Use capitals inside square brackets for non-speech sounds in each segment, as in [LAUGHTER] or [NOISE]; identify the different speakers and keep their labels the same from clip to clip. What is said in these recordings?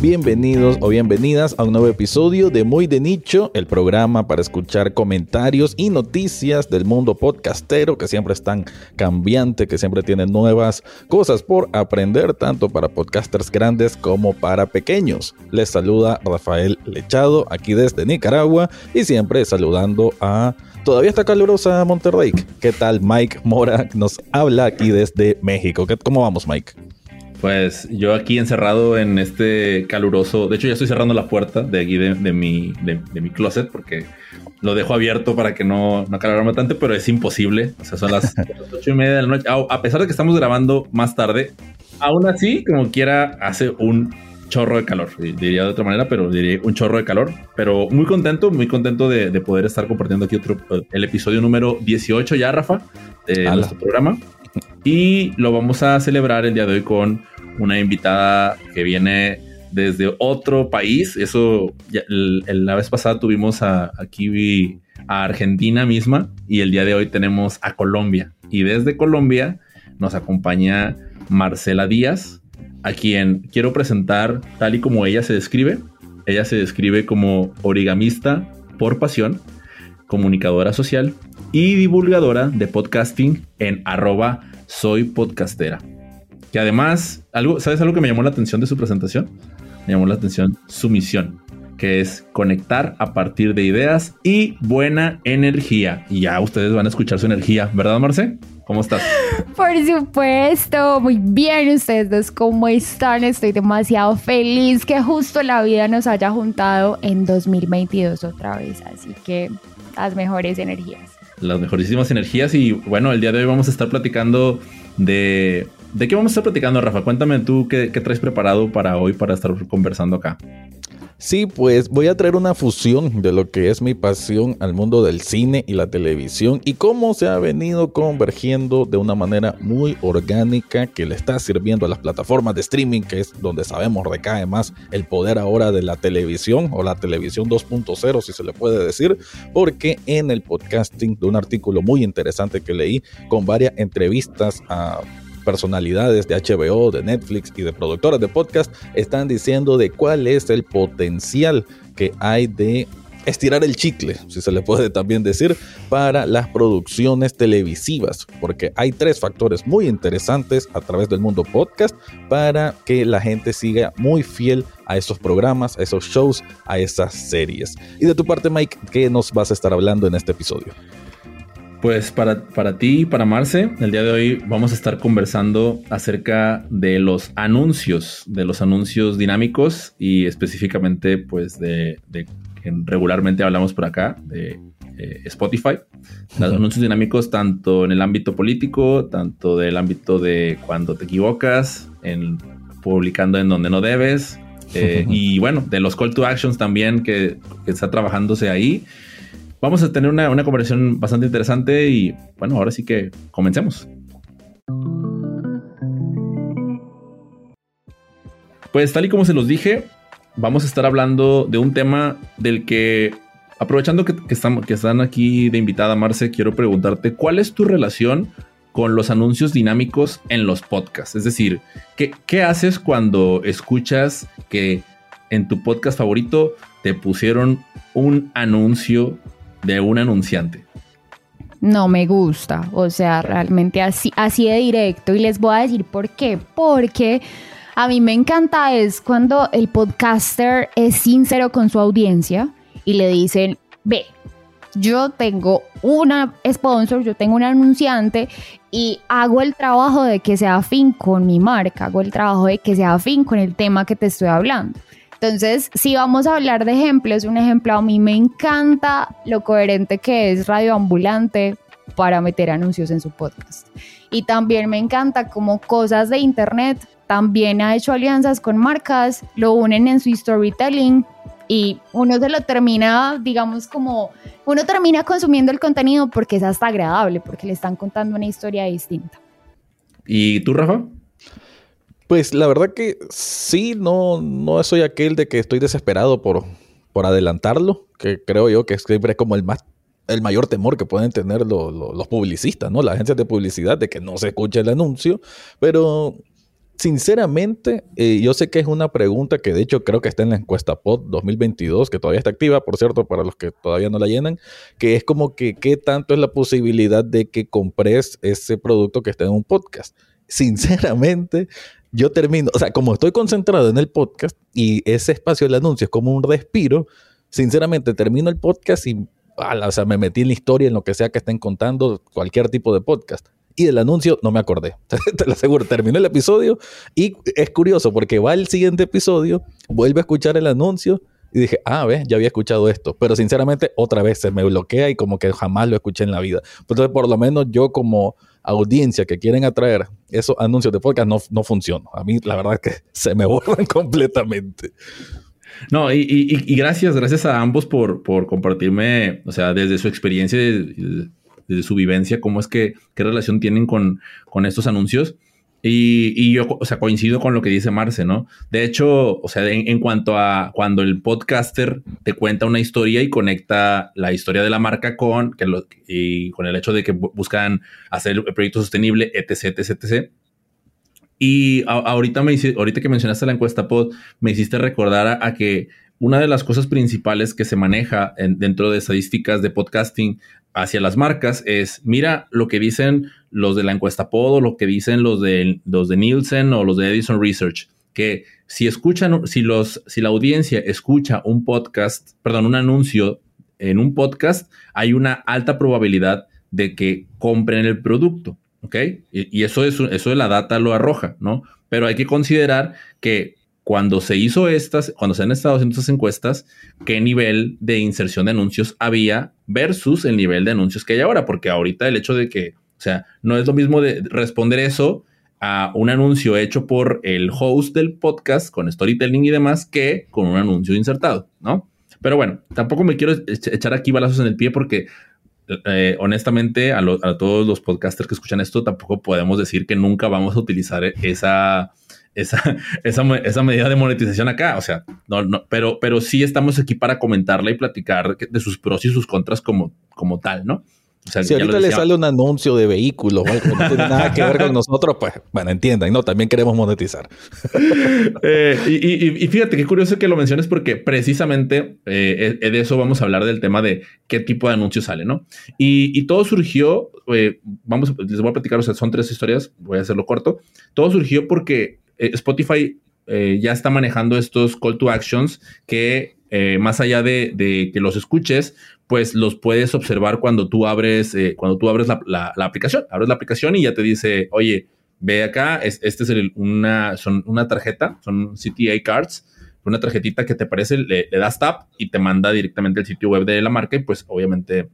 Speaker 1: Bienvenidos o bienvenidas a un nuevo episodio de Muy de Nicho, el programa para escuchar comentarios y noticias del mundo podcastero que siempre están cambiante, que siempre tienen nuevas cosas por aprender, tanto para podcasters grandes como para pequeños. Les saluda Rafael Lechado aquí desde Nicaragua y siempre saludando a todavía está calurosa Monterrey. ¿Qué tal Mike Mora? Nos habla aquí desde México. ¿Cómo vamos Mike?
Speaker 2: Pues yo aquí encerrado en este caluroso. De hecho, ya estoy cerrando la puerta de aquí de, mi, de, mi closet porque lo dejo abierto para que no, no calorarme tanto, pero es imposible. O sea, son las, [LAUGHS] ocho y media de la noche. A, pesar de que estamos grabando más tarde, aún así, como quiera, hace un chorro de calor. Diría de otra manera, pero diría un chorro de calor. Pero muy contento, muy contento de, poder estar compartiendo aquí otro, el episodio número 18 ya, Rafa, de nuestro programa. Y lo vamos a celebrar el día de hoy con una invitada que viene desde otro país. Eso, la vez pasada tuvimos a, aquí a Argentina misma y el día de hoy tenemos a Colombia. Y desde Colombia nos acompaña Marcela Díaz, a quien quiero presentar tal y como ella se describe. Ella se describe como origamista por pasión, comunicadora social y divulgadora de podcasting en arroba soy podcastera. Que además, algo, ¿sabes algo que me llamó la atención de su presentación? Me llamó la atención su misión, que es conectar a partir de ideas y buena energía. Y ya ustedes van a escuchar su energía, ¿verdad, Marce? ¿Cómo estás? [LAUGHS]
Speaker 3: Por supuesto, muy bien. Ustedes ¿cómo están? Estoy demasiado feliz que justo la vida nos haya juntado en 2022 otra vez. Así que las mejores energías
Speaker 2: las mejorísimas energías. Y bueno, el día de hoy vamos a estar platicando de. ¿De qué vamos a estar platicando, Rafa? Cuéntame tú qué, qué traes preparado para hoy para estar conversando acá.
Speaker 1: Sí, pues voy a traer una fusión de lo que es mi pasión al mundo del cine y la televisión y cómo se ha venido convergiendo de una manera muy orgánica que le está sirviendo a las plataformas de streaming, que es donde sabemos recae más el poder ahora de la televisión o la televisión 2.0, si se le puede decir, porque en el podcasting de un artículo muy interesante que leí con varias entrevistas a personalidades de HBO, de Netflix y de productoras de podcast están diciendo de cuál es el potencial que hay de estirar el chicle, si se le puede también decir, para las producciones televisivas, porque hay tres factores muy interesantes a través del mundo podcast para que la gente siga muy fiel a esos programas, a esos shows, a esas series. Y de tu parte, Mike, ¿qué nos vas a estar hablando en este episodio?
Speaker 2: Pues para, para ti y para Marce, el día de hoy vamos a estar conversando acerca de los anuncios, de los anuncios dinámicos y específicamente pues de, de que regularmente hablamos por acá, de eh, Spotify. Los anuncios dinámicos tanto en el ámbito político, tanto del ámbito de cuando te equivocas, en publicando en donde no debes. Eh, y bueno, de los call to actions también que, que está trabajándose ahí vamos a tener una, conversación bastante interesante y bueno, ahora sí que comencemos. Pues tal y como se los dije, vamos a estar hablando de un tema del que, aprovechando que, estamos, que están aquí de invitada, Marce, quiero preguntarte, ¿cuál es tu relación con los anuncios dinámicos en los podcasts? Es decir, ¿qué, qué haces cuando escuchas que en tu podcast favorito te pusieron un anuncio de un anunciante?
Speaker 3: No me gusta, o sea, realmente así, así de directo. Y les voy a decir por qué. Porque a mí me encanta es cuando el podcaster es sincero con su audiencia y le dicen, ve, yo tengo una sponsor, yo tengo un anunciante y hago el trabajo de que sea afín con mi marca, hago el trabajo de que sea afín con el tema que te estoy hablando. Entonces, si vamos a hablar de ejemplos, un ejemplo, a mí me encanta lo coherente que es Radio Ambulante para meter anuncios en su podcast. Y también me encanta como cosas de Internet, también ha hecho alianzas con marcas, lo unen en su storytelling y uno se lo termina, digamos, como uno termina consumiendo el contenido porque es hasta agradable, porque le están contando una historia distinta.
Speaker 2: ¿Y tú, Rafa?
Speaker 1: Pues la verdad que sí, no, no soy aquel de que estoy desesperado por, por adelantarlo, que creo yo que siempre es como el más el mayor temor que pueden tener los publicistas, ¿no? Las agencias de publicidad de que no se escuche el anuncio, pero sinceramente, eh, yo sé que es una pregunta que de hecho creo que está en la encuesta POD 2022, que todavía está activa, por cierto, para los que todavía no la llenan, que es como que qué tanto es la posibilidad de que compres ese producto que está en un podcast. Sinceramente, yo termino, o sea, como estoy concentrado en el podcast y ese espacio del anuncio es como un respiro, sinceramente termino el podcast y o sea, me metí en la historia, en lo que sea que estén contando, cualquier tipo de podcast y del anuncio no me acordé. [LAUGHS] Te lo aseguro, terminó el episodio y es curioso porque va el siguiente episodio, vuelve a escuchar el anuncio y dije, ah, ves, ya había escuchado esto. Pero sinceramente, otra vez se me bloquea y como que jamás lo escuché en la vida. Entonces, por lo menos yo como audiencia que quieren atraer esos anuncios de podcast no, no funciono. A mí la verdad que [LAUGHS] se me borran [LAUGHS] completamente.
Speaker 2: No, y, gracias, gracias a ambos por, por compartirme, o sea, desde su experiencia, desde su vivencia, cómo es que, qué relación tienen con, con estos anuncios. Y, yo, o sea, coincido con lo que dice Marce, ¿no? De hecho, o sea, en, cuanto a cuando el podcaster te cuenta una historia y conecta la historia de la marca con, que lo, y con el hecho de que buscan hacer el proyecto sostenible, etc, etc, etc. Y ahorita, me ahorita que mencionaste la encuesta pod, me hiciste recordar a que una de las cosas principales que se maneja dentro de estadísticas de podcasting hacia las marcas es, mira lo que dicen los de la encuesta Podo, lo que dicen los de, los de Nielsen o los de Edison Research, que si escuchan, si, los, si la audiencia escucha un podcast, perdón, un anuncio en un podcast, hay una alta probabilidad de que compren el producto, ¿ok? Y, eso, es, eso de la data lo arroja, ¿no? Pero hay que considerar que cuando se hizo estas, cuando se han estado haciendo estas encuestas, qué nivel de inserción de anuncios había versus el nivel de anuncios que hay ahora, porque ahorita el hecho de que, o sea, no es lo mismo de responder eso a un anuncio hecho por el host del podcast con storytelling y demás que con un anuncio insertado, ¿no? Pero bueno, tampoco me quiero echar aquí balazos en el pie porque eh, honestamente a, todos los podcasters que escuchan esto tampoco podemos decir que nunca vamos a utilizar esa esa, esa, medida de monetización acá. O sea, no, no, pero, pero sí estamos aquí para comentarla y platicar de sus pros y sus contras como, como tal, ¿no?
Speaker 1: O sea, si ahorita le sale un anuncio de vehículos o algo no tiene nada que ver con [LAUGHS] nosotros, pues, bueno, entiendan, no, también queremos monetizar. [LAUGHS]
Speaker 2: Eh, y, fíjate qué curioso que lo menciones porque precisamente eh, de eso vamos a hablar del tema de qué tipo de anuncio sale, ¿no? Y, todo surgió, eh, vamos, les voy a platicar, o sea, son tres historias, voy a hacerlo corto. Todo surgió porque eh, Spotify eh, ya está manejando estos call to actions que eh, más allá de, que los escuches, pues los puedes observar cuando tú abres, cuando tú abres la, aplicación. Abres la aplicación y ya te dice, oye, ve acá, es, este es una, son una tarjeta, son CTA cards, una tarjetita que te parece, le, le das tap y te manda directamente al sitio web de la marca y pues obviamente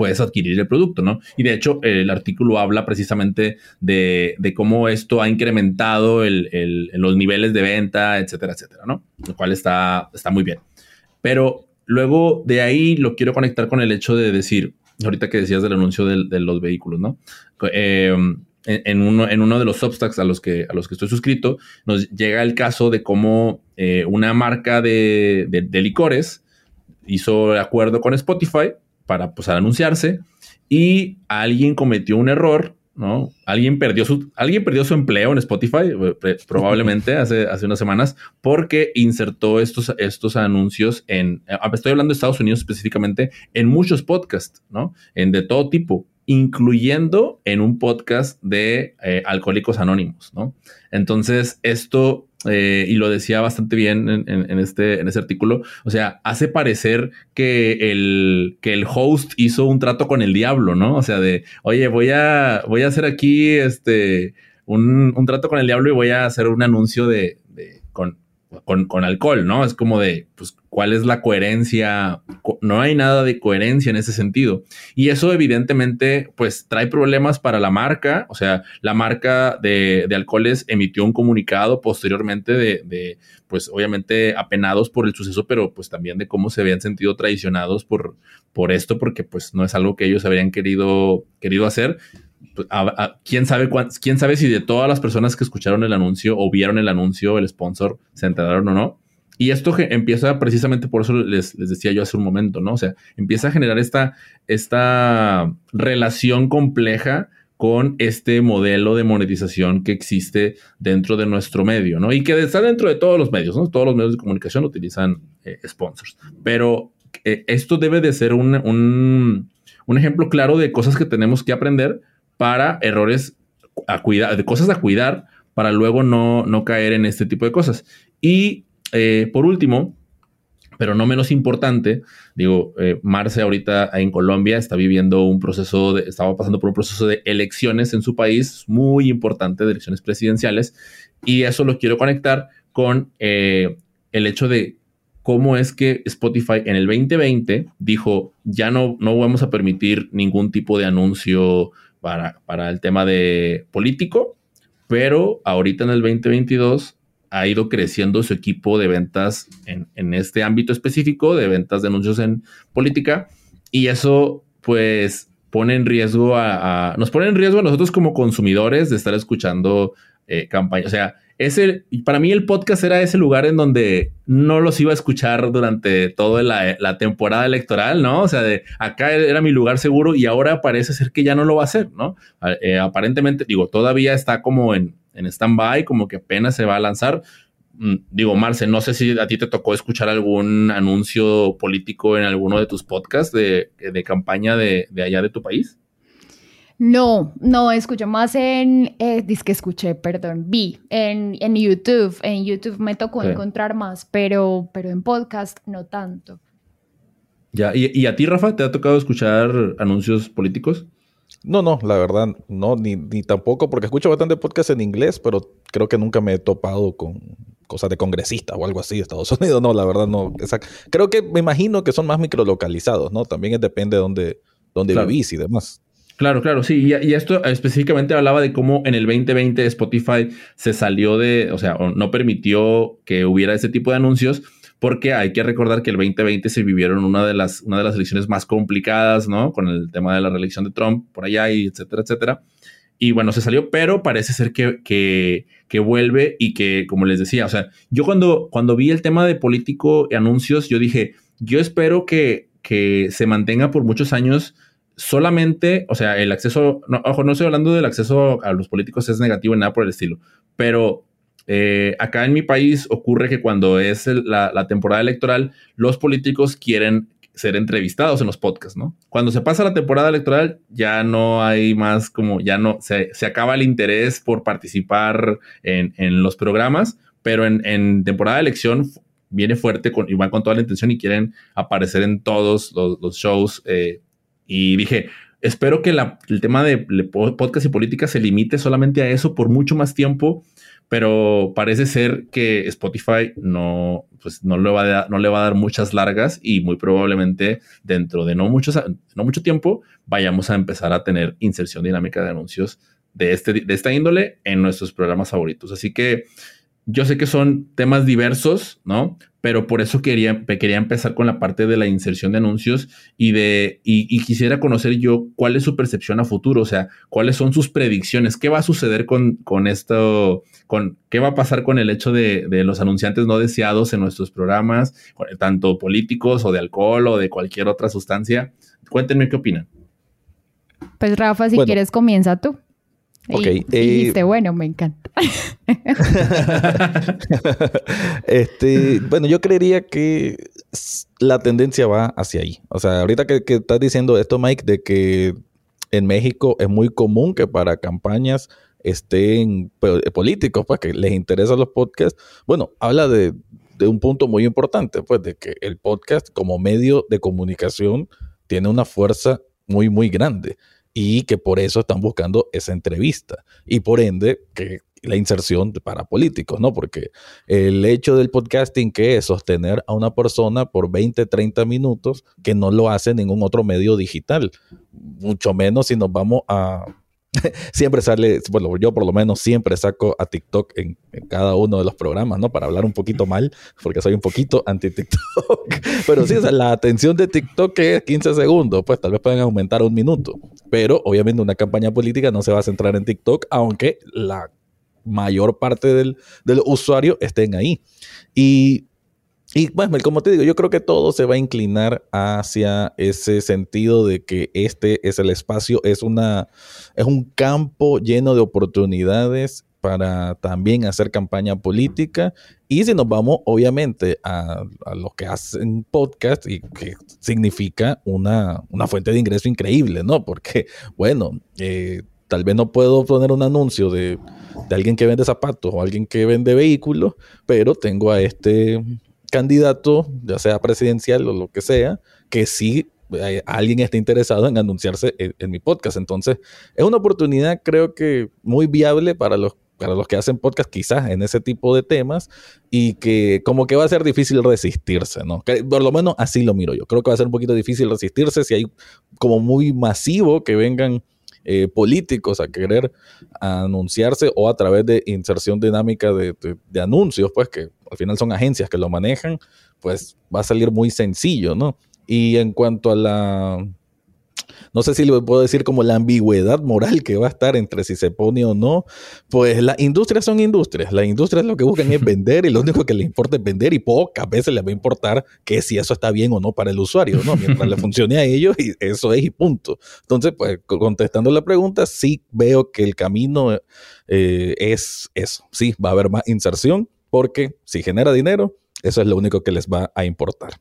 Speaker 2: puedes adquirir el producto, ¿no? Y de hecho, el artículo habla precisamente de, cómo esto ha incrementado los niveles de venta, etcétera, etcétera, ¿no? Lo cual está, está muy bien. Pero luego de ahí lo quiero conectar con el hecho de decir, ahorita que decías del anuncio de, los vehículos, ¿no? Eh, en, uno, en uno de los substacks a los, que, a los que estoy suscrito, nos llega el caso de cómo eh, una marca de, de licores hizo acuerdo con Spotify para pues, anunciarse y alguien cometió un error, ¿no? Alguien perdió su, alguien perdió su empleo en Spotify, eh, probablemente [LAUGHS] hace, hace unas semanas, porque insertó estos, estos anuncios en, eh, estoy hablando de Estados Unidos específicamente, en muchos podcasts, ¿no? En de todo tipo, incluyendo en un podcast de eh, Alcohólicos Anónimos, ¿no? Entonces, esto eh, y lo decía bastante bien en, este, en ese artículo, o sea, hace parecer que el, que el host hizo un trato con el diablo, ¿no? O sea, de, oye, voy a, voy a hacer aquí este, un, un trato con el diablo y voy a hacer un anuncio de, con, con, alcohol, ¿no? Es como de, pues, ¿cuál es la coherencia? No hay nada de coherencia en ese sentido. Y eso evidentemente, pues, trae problemas para la marca. O sea, la marca de, de alcoholes emitió un comunicado posteriormente de, de, pues, obviamente apenados por el suceso, pero pues también de cómo se habían sentido traicionados por, por esto, porque pues no es algo que ellos habrían querido, querido hacer. Pues, ¿quién, sabe quién sabe si de todas las personas que escucharon el anuncio o vieron el anuncio, el sponsor, se enteraron o no. Y esto empieza precisamente por eso les, decía yo hace un momento, ¿no? O sea, empieza a generar esta, esta relación compleja con este modelo de monetización que existe dentro de nuestro medio, ¿no? Y que está dentro de todos los medios, ¿no? Todos los medios de comunicación utilizan eh, sponsors. Pero eh, esto debe de ser un, un, ejemplo claro de cosas que tenemos que aprender para errores a cuidar, de cosas a cuidar para luego no, no caer en este tipo de cosas. Y eh, por último, pero no menos importante, digo, eh, Marce ahorita en Colombia está viviendo un proceso, de, estaba pasando por un proceso de elecciones en su país muy importante, de elecciones presidenciales, y eso lo quiero conectar con eh, el hecho de cómo es que Spotify en el 2020 dijo, ya no, no vamos a permitir ningún tipo de anuncio para, para el tema de político, pero ahorita en el 2022 ha ido creciendo su equipo de ventas en, este ámbito específico, de ventas de anuncios en política, y eso pues pone en riesgo a, nos pone en riesgo a nosotros como consumidores de estar escuchando eh, campañas. O sea, ese, para mí el podcast era ese lugar en donde no los iba a escuchar durante toda la, temporada electoral, ¿no? O sea, de acá era mi lugar seguro y ahora parece ser que ya no lo va a hacer, ¿no? Eh, aparentemente, digo, todavía está como en, en stand-by, como que apenas se va a lanzar. Mm, digo, Marce, no sé si a ti te tocó escuchar algún anuncio político en alguno de tus podcasts de, campaña de, allá de tu país.
Speaker 3: No, no, escuché más en, eh, que escuché, perdón, vi en, en YouTube, en YouTube me tocó encontrar más, pero, pero en podcast no tanto.
Speaker 2: Ya, ¿Y, ¿Y, a ti, Rafa, te ha tocado escuchar anuncios políticos?
Speaker 1: No, no, la verdad, no, ni, ni tampoco, porque escucho bastante podcast en inglés, pero creo que nunca me he topado con cosas de congresistas o algo así de Estados [LAUGHS] Unidos. No, la verdad, no. Creo que me imagino que son más microlocalizados, ¿no? También depende de dónde, dónde vivís y demás.
Speaker 2: Claro, claro, sí. Y, esto específicamente hablaba de cómo en el 2020 Spotify se salió de, o sea, no permitió que hubiera ese tipo de anuncios porque hay que recordar que el 2020 se vivieron una de las, una de las elecciones más complicadas, ¿no? Con el tema de la reelección de Trump por allá y etcétera, etcétera. Y bueno, se salió, pero parece ser que, que, que, vuelve y que, como les decía, o sea, yo cuando, cuando vi el tema de político y anuncios, yo dije, yo espero que, que se mantenga por muchos años solamente, o sea, el acceso, ojo, no estoy hablando del acceso a los políticos es negativo en nada por el estilo, pero eh, acá en mi país ocurre que cuando es la, temporada electoral, los políticos quieren ser entrevistados en los podcasts, ¿no? Cuando se pasa la temporada electoral, ya no hay más como, ya no, se, acaba el interés por participar en, los programas, pero en, temporada de elección viene fuerte con, y van con toda la intención y quieren aparecer en todos los, shows. Eh, y dije, espero que el tema de podcast y política se limite solamente a eso por mucho más tiempo pero parece ser que Spotify no, pues no, le va a dar, no le va a dar muchas largas y muy probablemente dentro de no, no mucho tiempo vayamos a empezar a tener inserción dinámica de anuncios de, este, de esta índole en nuestros programas favoritos. Así que yo sé que son temas diversos, ¿no? Pero por eso quería, quería empezar con la parte de la inserción de anuncios y de y, quisiera conocer yo cuál es su percepción a futuro, o sea, cuáles son sus predicciones, qué va a suceder con, con esto, con qué va a pasar con el hecho de, de los anunciantes no deseados en nuestros programas, tanto políticos o de alcohol o de cualquier otra sustancia. Cuéntenme qué opinan.
Speaker 3: Pues Rafa, si quieres comienza tú. Ok. Y dijiste, eh, bueno, me encanta. [LAUGHS]
Speaker 1: este, bueno, yo creería que la tendencia va hacia ahí. O sea, ahorita que, estás diciendo esto, Mike, de que en México es muy común que para campañas estén políticos, pues que les interesan los podcasts. Bueno, habla de, de un punto muy importante, pues de que el podcast como medio de comunicación tiene una fuerza muy, muy grande y que por eso están buscando esa entrevista y por ende que la inserción para políticos, ¿no? Porque el hecho del podcasting que es sostener a una persona por 20, 30 minutos que no lo hace ningún otro medio digital, mucho menos si nos vamos a [LAUGHS] siempre sale, bueno, yo por lo menos siempre saco a TikTok en, cada uno de los programas, ¿no? Para hablar un poquito mal, porque soy un poquito anti-TikTok. [LAUGHS] Pero sí, la atención de TikTok es 15 segundos, pues tal vez pueden aumentar un minuto. Pero obviamente una campaña política no se va a centrar en TikTok, aunque la mayor parte del, del usuario estén ahí. Y y bueno, como te digo, yo creo que todo se va a inclinar hacia ese sentido de que este es el espacio, es, una, es un campo lleno de oportunidades para también hacer campaña política. Y si nos vamos, obviamente, a, los que hacen podcast, y que significa una, una, fuente de ingreso increíble, ¿no? Porque, bueno, eh, tal vez no puedo poner un anuncio de, de alguien que vende zapatos o alguien que vende vehículos, pero tengo a este candidato, ya sea presidencial o lo que sea, que sí eh, alguien esté interesado en anunciarse en, mi podcast. Entonces, es una oportunidad creo que muy viable para los para los que hacen podcast quizás en ese tipo de temas y que como que va a ser difícil resistirse, ¿no? por lo menos así lo miro yo. Creo que va a ser un poquito difícil resistirse si hay como muy masivo que vengan eh, políticos a querer anunciarse o a través de inserción dinámica de, de, anuncios, pues que al final son agencias que lo manejan, pues va a salir muy sencillo, ¿no? Y en cuanto a la no sé si le puedo decir como la ambigüedad moral que va a estar entre si se pone o no, pues las industrias son industrias, las industrias lo que buscan es [LAUGHS] vender y lo único que les importa es vender y pocas veces les va a importar que si eso está bien o no para el usuario, ¿no? Mientras le [LAUGHS] funcione a ellos y eso es y punto. Entonces, pues contestando la pregunta, sí veo que el camino eh, es eso, sí, va a haber más inserción porque si genera dinero, eso es lo único que les va a importar.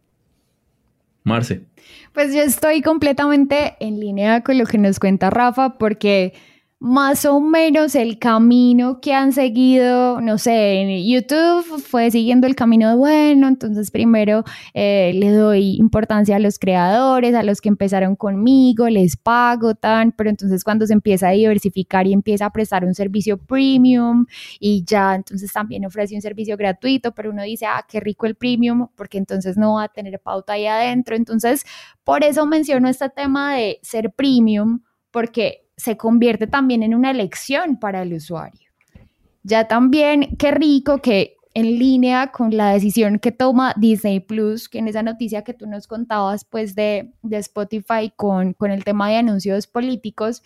Speaker 2: Marce.
Speaker 3: Pues yo estoy completamente en línea con lo que nos cuenta Rafa, porque más o menos el camino que han seguido, no sé, YouTube fue siguiendo el camino bueno, entonces primero eh, le doy importancia a los creadores, a los que empezaron conmigo, les pago tan, pero entonces cuando se empieza a diversificar y empieza a prestar un servicio premium y ya entonces también ofrece un servicio gratuito, pero uno dice, ah, qué rico el premium, porque entonces no va a tener pauta ahí adentro. Entonces, por eso menciono este tema de ser premium, porque se convierte también en una elección para el usuario. Ya también, qué rico que en línea con la decisión que toma Disney Plus, que en esa noticia que tú nos contabas pues de, de Spotify con, con el tema de anuncios políticos,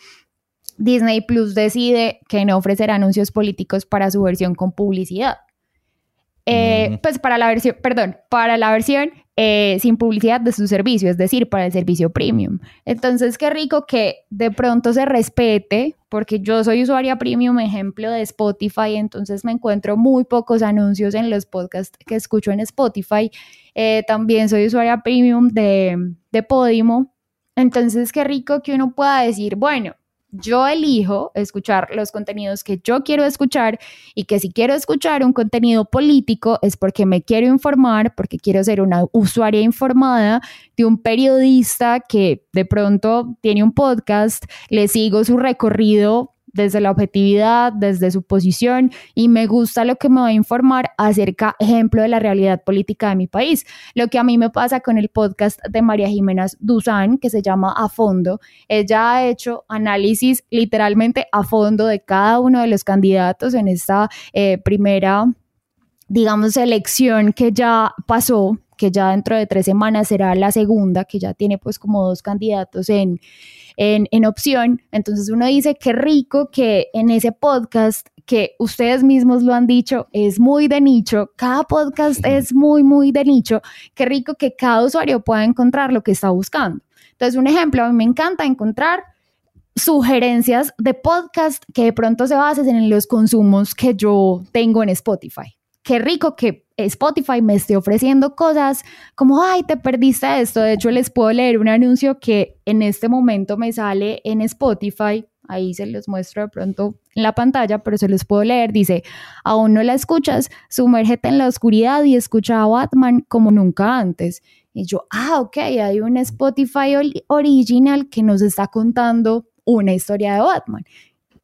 Speaker 3: Disney Plus decide que no ofrecerá anuncios políticos para su versión con publicidad. Eh, mm. Pues para la versión, perdón, para la versión eh, sin publicidad de su servicio, es decir, para el servicio premium. Entonces, qué rico que de pronto se respete, porque yo soy usuaria premium, ejemplo de Spotify, entonces me encuentro muy pocos anuncios en los podcasts que escucho en Spotify. Eh, también soy usuaria premium de, de Podimo. Entonces, qué rico que uno pueda decir, bueno, yo elijo escuchar los contenidos que yo quiero escuchar y que si quiero escuchar un contenido político es porque me quiero informar, porque quiero ser una usuaria informada de un periodista que de pronto tiene un podcast, le sigo su recorrido desde la objetividad, desde su posición y me gusta lo que me va a informar acerca, ejemplo, de la realidad política de mi país. Lo que a mí me pasa con el podcast de María Jimena Duzán, que se llama A Fondo, ella ha hecho análisis literalmente a fondo de cada uno de los candidatos en esta eh, primera digamos, elección que ya pasó, que ya dentro de tres semanas será la segunda, que ya tiene pues como dos candidatos en, en, opción. Entonces uno dice, qué rico que en ese podcast que ustedes mismos lo han dicho, es muy de nicho, cada podcast es muy, muy de nicho, qué rico que cada usuario pueda encontrar lo que está buscando. Entonces, un ejemplo, a mí me encanta encontrar sugerencias de podcast que de pronto se basen en los consumos que yo tengo en Spotify. Qué rico que Spotify me esté ofreciendo cosas como, ay, te perdiste esto. De hecho, les puedo leer un anuncio que en este momento me sale en Spotify. Ahí se los muestro de pronto en la pantalla, pero se los puedo leer. Dice, aún no la escuchas, sumérgete en la oscuridad y escucha a Batman como nunca antes. Y yo, ah, ok, hay un Spotify original que nos está contando una historia de Batman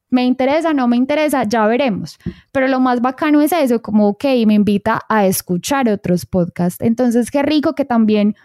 Speaker 3: me interesa, no me interesa, ya veremos. Pero lo más bacano es eso, como, ok, me invita a escuchar otros podcasts. Entonces, qué rico que también,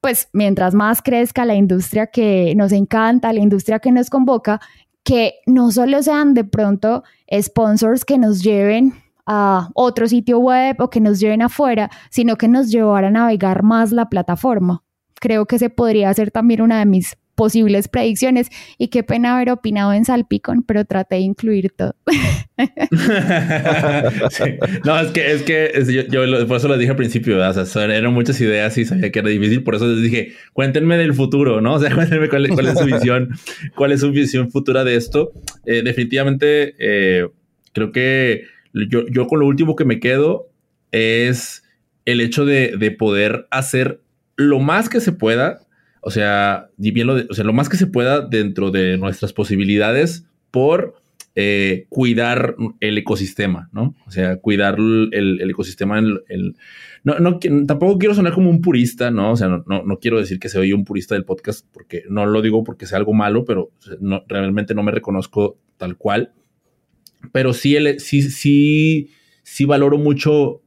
Speaker 3: pues, mientras más crezca la industria que nos encanta, la industria que nos convoca, que no solo sean de pronto sponsors que nos lleven a otro sitio web o que nos lleven afuera, sino que nos llevar a navegar más la plataforma. Creo que ese podría ser también una de mis posibles predicciones. Y qué pena haber opinado en Salpicón, pero traté de incluir todo. [LAUGHS] [LAUGHS]
Speaker 2: No, es que, es que yo, por eso lo dije al principio, eran muchas ideas y sabía que era difícil, por eso les dije, cuéntenme del futuro, ¿no? [LAUGHS] O sea, cuéntenme cuál, es su visión, cuál es su visión futura de esto. Eh, definitivamente, eh, creo que yo, yo con lo último que me quedo es el hecho de, de poder hacer lo más que se pueda, o sea, bien lo o sea, lo más que se pueda dentro de nuestras posibilidades por eh, cuidar el ecosistema, ¿no? O sea, cuidar el, ecosistema. El, no, no, tampoco quiero sonar como un purista, ¿no? O sea, no, no, quiero decir que soy un purista del podcast porque no lo digo porque sea algo malo, pero no, realmente no me reconozco tal cual. Pero sí, sí, sí, sí valoro mucho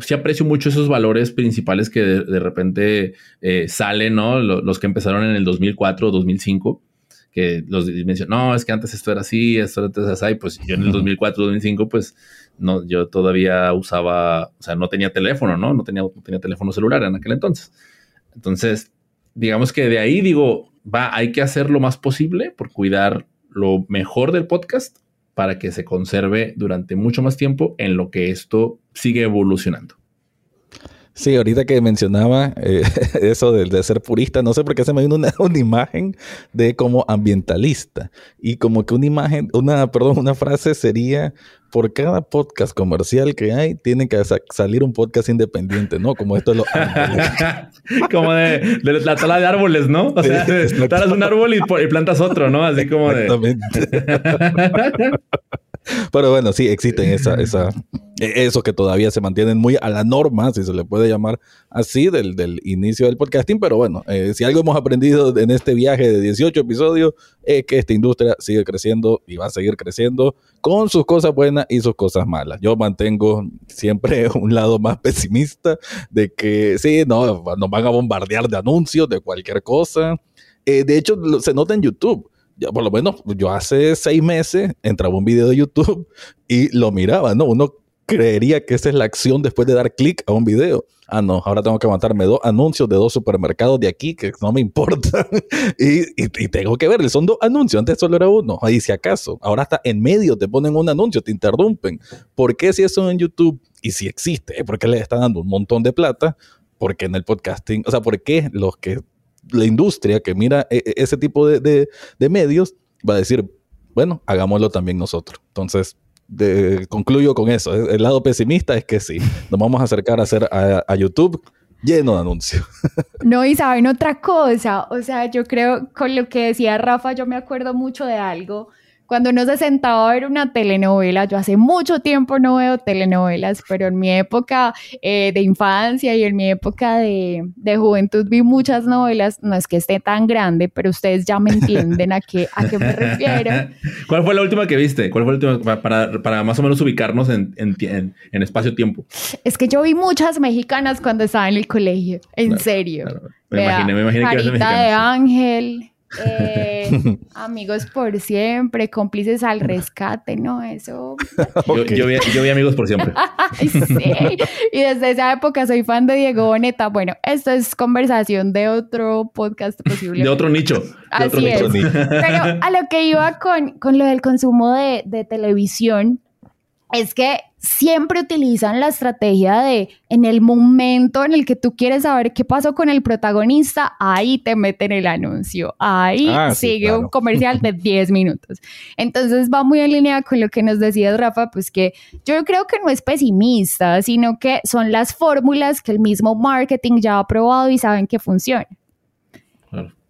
Speaker 2: sí aprecio mucho esos valores principales que de, repente eh, salen, ¿no? Los, que empezaron en el 2004 o 2005, que los mencionan, no, es que antes esto era así, esto era así, pues yo en el 2004, 2005, pues no, yo todavía usaba, o sea, no tenía teléfono, ¿no? No tenía, no tenía teléfono celular en aquel entonces. Entonces, digamos que de ahí digo, va, hay que hacer lo más posible por cuidar lo mejor del podcast para que se conserve durante mucho más tiempo en lo que esto sigue evolucionando.
Speaker 1: Sí, ahorita que mencionaba eh, [LAUGHS] eso de, ser purista, no sé por qué se me vino una, [LAUGHS] una, imagen de como ambientalista y como que una imagen, una, perdón, una frase sería por cada podcast comercial que hay, tiene que salir un podcast independiente, ¿no? Como esto es lo... [LAUGHS]
Speaker 2: como de, la tala de árboles, ¿no? O sea, talas un árbol y, y, plantas otro, ¿no? Así como de...
Speaker 1: Pero bueno, sí, existen esa, esa, eso que todavía se mantienen muy a la norma, si se le puede llamar así, del, del inicio del podcasting. Pero bueno, eh, si algo hemos aprendido en este viaje de 18 episodios, es que esta industria sigue creciendo y va a seguir creciendo con sus cosas buenas y sus cosas malas. Yo mantengo siempre [LAUGHS] un lado más pesimista de que sí, no, nos van a bombardear de anuncios, de cualquier cosa. Eh, de hecho, se nota en YouTube ya por lo menos yo hace seis meses entraba un video de YouTube y lo miraba, ¿no? Uno creería que esa es la acción después de dar clic a un video. Ah, no, ahora tengo que aguantarme dos anuncios de dos supermercados de aquí que no me importa. [LAUGHS] y, tengo que ver, son dos anuncios, antes solo era uno, ahí si acaso. Ahora hasta en medio te ponen un anuncio, te interrumpen. ¿Por qué si eso en YouTube y si existe? ¿Por qué les están dando un montón de plata? Porque en el podcasting, o sea, ¿por qué los que la industria que mira e, e, ese tipo de, medios va a decir, bueno, hagámoslo también nosotros. Entonces, concluyo con eso. El lado pesimista es que sí, nos vamos a acercar a hacer a, YouTube lleno de anuncios. [LAUGHS]
Speaker 3: No, y saben otra cosa, o sea, yo creo con lo que decía Rafa, yo me acuerdo mucho de algo cuando uno se sentaba a ver una telenovela, yo hace mucho tiempo no veo telenovelas, pero en mi época eh, de infancia y en mi época de, juventud vi muchas novelas. No es que esté tan grande, pero ustedes ya me entienden a qué, a qué me refiero. [LAUGHS]
Speaker 2: ¿Cuál fue la última que viste? ¿Cuál fue la última para, para más o menos ubicarnos en, en, espacio-tiempo?
Speaker 3: Es que yo vi muchas mexicanas cuando estaba en el colegio, en serio.
Speaker 2: Me, imaginé, me imaginé,
Speaker 3: que de Ángel. Eh, [LAUGHS] amigos por siempre, cómplices al rescate, ¿no? Eso. [LAUGHS]
Speaker 2: Yo, vi, amigos por siempre. [LAUGHS]
Speaker 3: sí. Y desde esa época soy fan de Diego Boneta. Bueno, esto es conversación de otro podcast posible.
Speaker 2: De otro nicho.
Speaker 3: Así es. Pero a lo que iba con, con lo del consumo de, de televisión, es que siempre utilizan la estrategia de en el momento en el que tú quieres saber qué pasó con el protagonista, ahí te meten el anuncio, ahí ah, sigue un comercial de 10 minutos. Entonces va muy en línea con lo que nos decías, Rafa, pues que yo creo que no es pesimista, sino que son las fórmulas que el mismo marketing ya ha probado y saben que funcionan.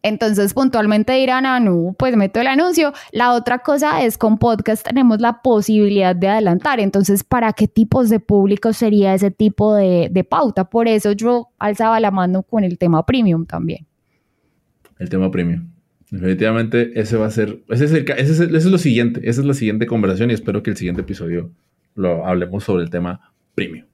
Speaker 3: Entonces puntualmente dirán, ah, no, pues meto el anuncio. La otra cosa es con podcast tenemos la posibilidad de adelantar. Entonces, ¿para qué tipos de público sería ese tipo de, pauta? Por eso yo alzaba la mano con el tema premium también.
Speaker 2: El tema premium. Definitivamente ese va a ser, ese es, ese es lo siguiente, esa es la siguiente conversación y espero que el siguiente episodio lo hablemos sobre el tema premium.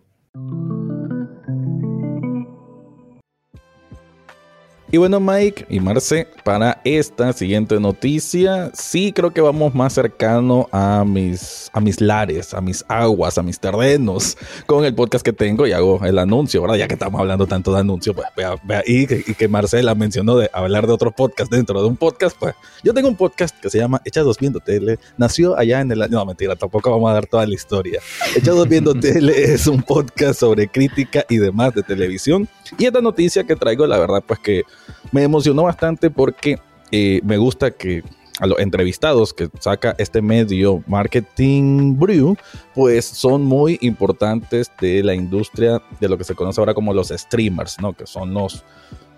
Speaker 1: Y bueno, Mike y Marce, para esta siguiente noticia, sí creo que vamos más cercano a mis, a mis lares, a mis aguas, a mis terrenos, con el podcast que tengo y hago el anuncio, ¿verdad? Ya que estamos hablando tanto de anuncio, pues vea, vea y, que, Marcela mencionó de hablar de otro podcast dentro de un podcast, pues yo tengo un podcast que se llama Echados Viendo Tele, nació allá en el... No, mentira, tampoco vamos a dar toda la historia. Echados Viendo Tele [LAUGHS] es un podcast sobre crítica y demás de televisión. Y esta noticia que traigo, la verdad, pues que me emocionó bastante porque eh, me gusta que a los entrevistados que saca este medio Marketing Brew, pues son muy importantes de la industria de lo que se conoce ahora como los streamers, ¿no? Que son los,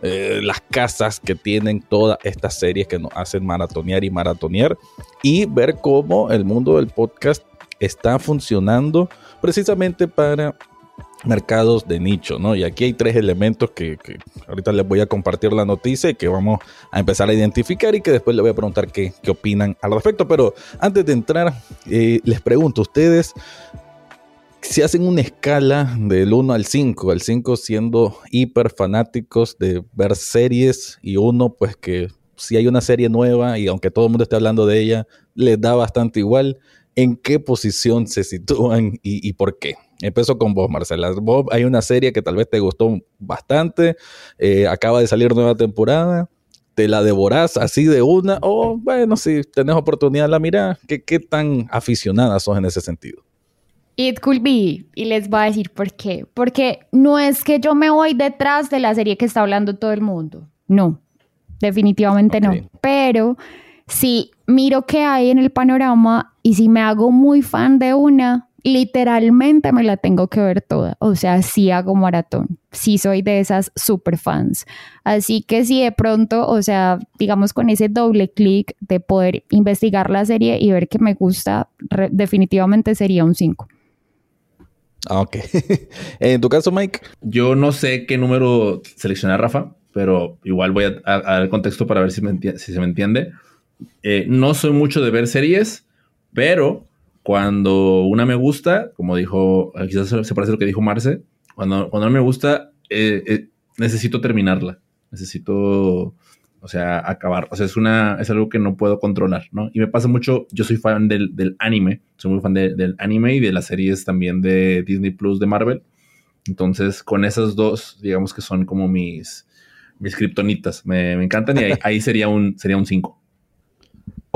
Speaker 1: eh, las casas que tienen todas estas series que nos hacen maratonear y maratonear y ver cómo el mundo del podcast está funcionando precisamente para mercados de nicho, ¿no? Y aquí hay tres elementos que, ahorita les voy a compartir la noticia y que vamos a empezar a identificar y que después les voy a preguntar qué, qué opinan al respecto. Pero antes de entrar, eh, les pregunto, ustedes si hacen una escala del 1 al 5, al 5 siendo hiper fanáticos de ver series y uno pues que si hay una serie nueva y aunque todo el mundo esté hablando de ella, les da bastante igual, ¿en qué posición se sitúan y, y por qué? Empezó con vos, Marcela. Vos, hay una serie que tal vez te gustó bastante, eh, acaba de salir nueva temporada, te la devorás así de una, o bueno, si tenés oportunidad la mirá, ¿qué, qué tan aficionadas sos en ese sentido?
Speaker 3: It could be, y les voy a decir por qué. Porque no es que yo me voy detrás de la serie que está hablando todo el mundo. No, definitivamente okay. no. Pero si miro qué hay en el panorama y si me hago muy fan de una, literalmente me la tengo que ver toda. O sea, sí hago maratón. Sí soy de esas super fans. Así que si de pronto, o sea, digamos con ese doble clic de poder investigar la serie y ver que me gusta, definitivamente sería un 5.
Speaker 1: Ah, ok. [LAUGHS] en tu caso, Mike.
Speaker 2: Yo no sé qué número seleccionar, Rafa, pero igual voy a, dar el contexto para ver si, me si se me entiende. Eh, no soy mucho de ver series, pero cuando una me gusta, como dijo, quizás se parece a lo que dijo Marce, cuando, cuando no me gusta, eh, eh, necesito terminarla. Necesito, o sea, acabar. O sea, es, una, es algo que no puedo controlar, ¿no? Y me pasa mucho, yo soy fan del, del anime, soy muy fan de, del anime y de las series también de Disney Plus de Marvel. Entonces, con esas dos, digamos que son como mis, mis kriptonitas. Me, me encantan y ahí, [LAUGHS] ahí sería un 5. Sería un cinco.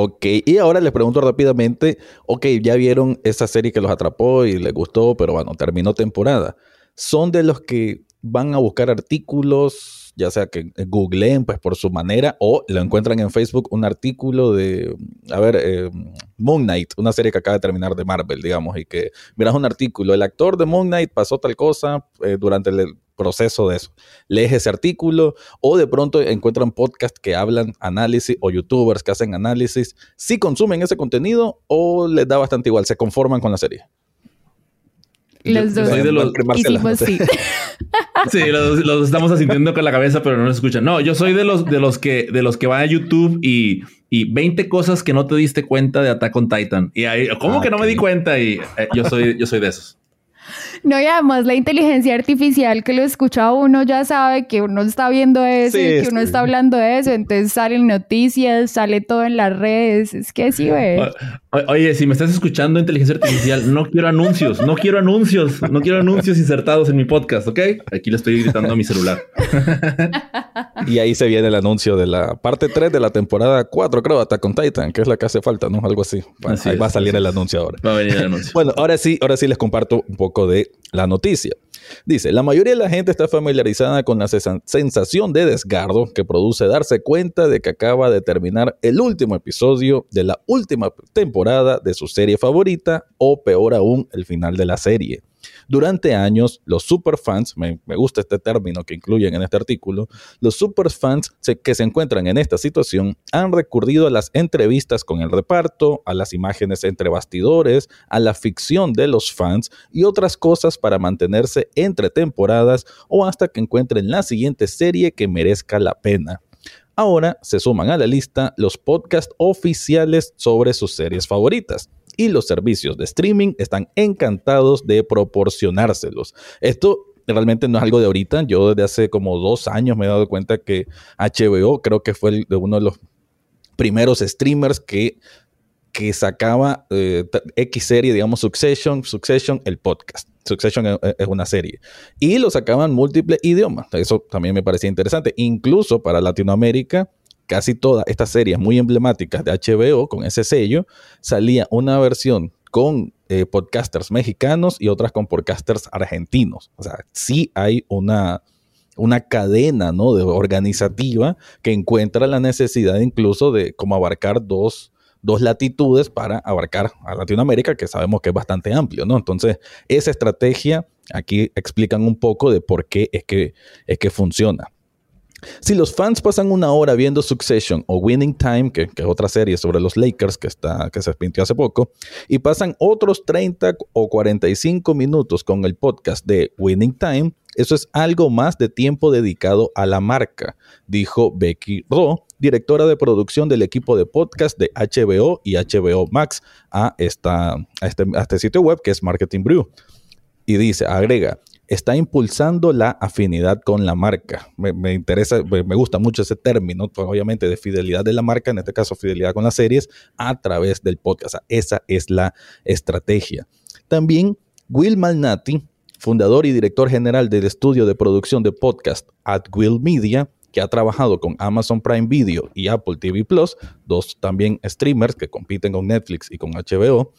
Speaker 1: Ok, y ahora les pregunto rápidamente, ok, ya vieron esa serie que los atrapó y les gustó, pero bueno, terminó temporada. ¿Son de los que van a buscar artículos, ya sea que googleen pues por su manera o lo encuentran en Facebook un artículo de, a ver, eh, Moon Knight, una serie que acaba de terminar de Marvel, digamos, y que miras un artículo, el actor de Moon Knight pasó tal cosa eh, durante el proceso de eso. Lees ese artículo o de pronto encuentran podcasts que hablan análisis o youtubers que hacen análisis. Si consumen ese contenido o les da bastante igual, se conforman con la serie.
Speaker 3: Los dos.
Speaker 2: Soy de los,
Speaker 3: hicimos sí. [LAUGHS]
Speaker 2: sí, los, los, estamos asintiendo con la cabeza, pero no nos escuchan. No, yo soy de los, de los que de los que van a YouTube y, y 20 cosas que no te diste cuenta de Attack on Titan. Y ahí, ¿cómo ah, que no okay. me di cuenta? Y eh, yo soy, yo soy de esos.
Speaker 3: No, y además la inteligencia artificial que lo escucha uno ya sabe que uno está viendo eso, sí, que uno está hablando de eso, entonces salen noticias, sale todo en las redes, es que sí ve.
Speaker 2: Oye, si me estás escuchando inteligencia artificial, no quiero anuncios, no quiero anuncios, no quiero anuncios insertados en mi podcast, ¿ok? Aquí le estoy gritando a mi celular.
Speaker 1: y ahí se viene el anuncio de la parte 3 de la temporada 4, creo, hasta con Titan, que es la que hace falta, ¿no? Algo así. así ahí es, va a salir el anuncio ahora.
Speaker 2: Va a venir el anuncio.
Speaker 1: bueno, ahora sí, ahora sí les comparto un poco de la noticia. Dice, la mayoría de la gente está familiarizada con la sensación de desgardo que produce darse cuenta de que acaba de terminar el último episodio de la última temporada de su serie favorita o peor aún, el final de la serie. Durante años, los superfans, me, me, gusta este término que incluyen en este artículo, los superfans que se encuentran en esta situación han recurrido a las entrevistas con el reparto, a las imágenes entre bastidores, a la ficción de los fans y otras cosas para mantenerse entre temporadas o hasta que encuentren la siguiente serie que merezca la pena. Ahora se suman a la lista los podcasts oficiales sobre sus series favoritas y los servicios de streaming están encantados de proporcionárselos. Esto realmente no es algo de ahorita. Yo desde hace como dos años me he dado cuenta que HBO creo que fue de uno de los primeros streamers que, que sacaba eh, X serie, digamos Succession, Succession, el podcast. Succession es una serie. Y lo sacaban múltiples idiomas. Eso también me parecía interesante. Incluso para Latinoamérica, casi todas estas series muy emblemáticas de HBO con ese sello, salía una versión con eh, podcasters mexicanos y otras con podcasters argentinos. O sea, sí hay una, una cadena ¿no? de organizativa que encuentra la necesidad incluso de como abarcar dos, dos latitudes para abarcar a Latinoamérica, que sabemos que es bastante amplio, ¿no? Entonces, esa estrategia aquí explican un poco de por qué es que, es que funciona. Si los fans pasan una hora viendo Succession o Winning Time, que, es otra serie sobre los Lakers que, está, que se pintió hace poco, y pasan otros 30 o 45 minutos con el podcast de Winning Time, eso es algo más de tiempo dedicado a la marca, dijo Becky Rowe, directora de producción del equipo de podcast de HBO y HBO Max a, esta, este, a este sitio web que es Marketing Brew. Y dice, agrega, está impulsando la afinidad con la marca. Me, interesa, me gusta mucho ese término, obviamente de fidelidad de la marca, en este caso fidelidad con las series, a través del podcast. esa es la estrategia. También Will Malnati, fundador y director general del estudio de producción de podcast at Will Media, que ha trabajado con Amazon Prime Video y Apple TV Plus, dos también streamers que compiten con Netflix y con HBO,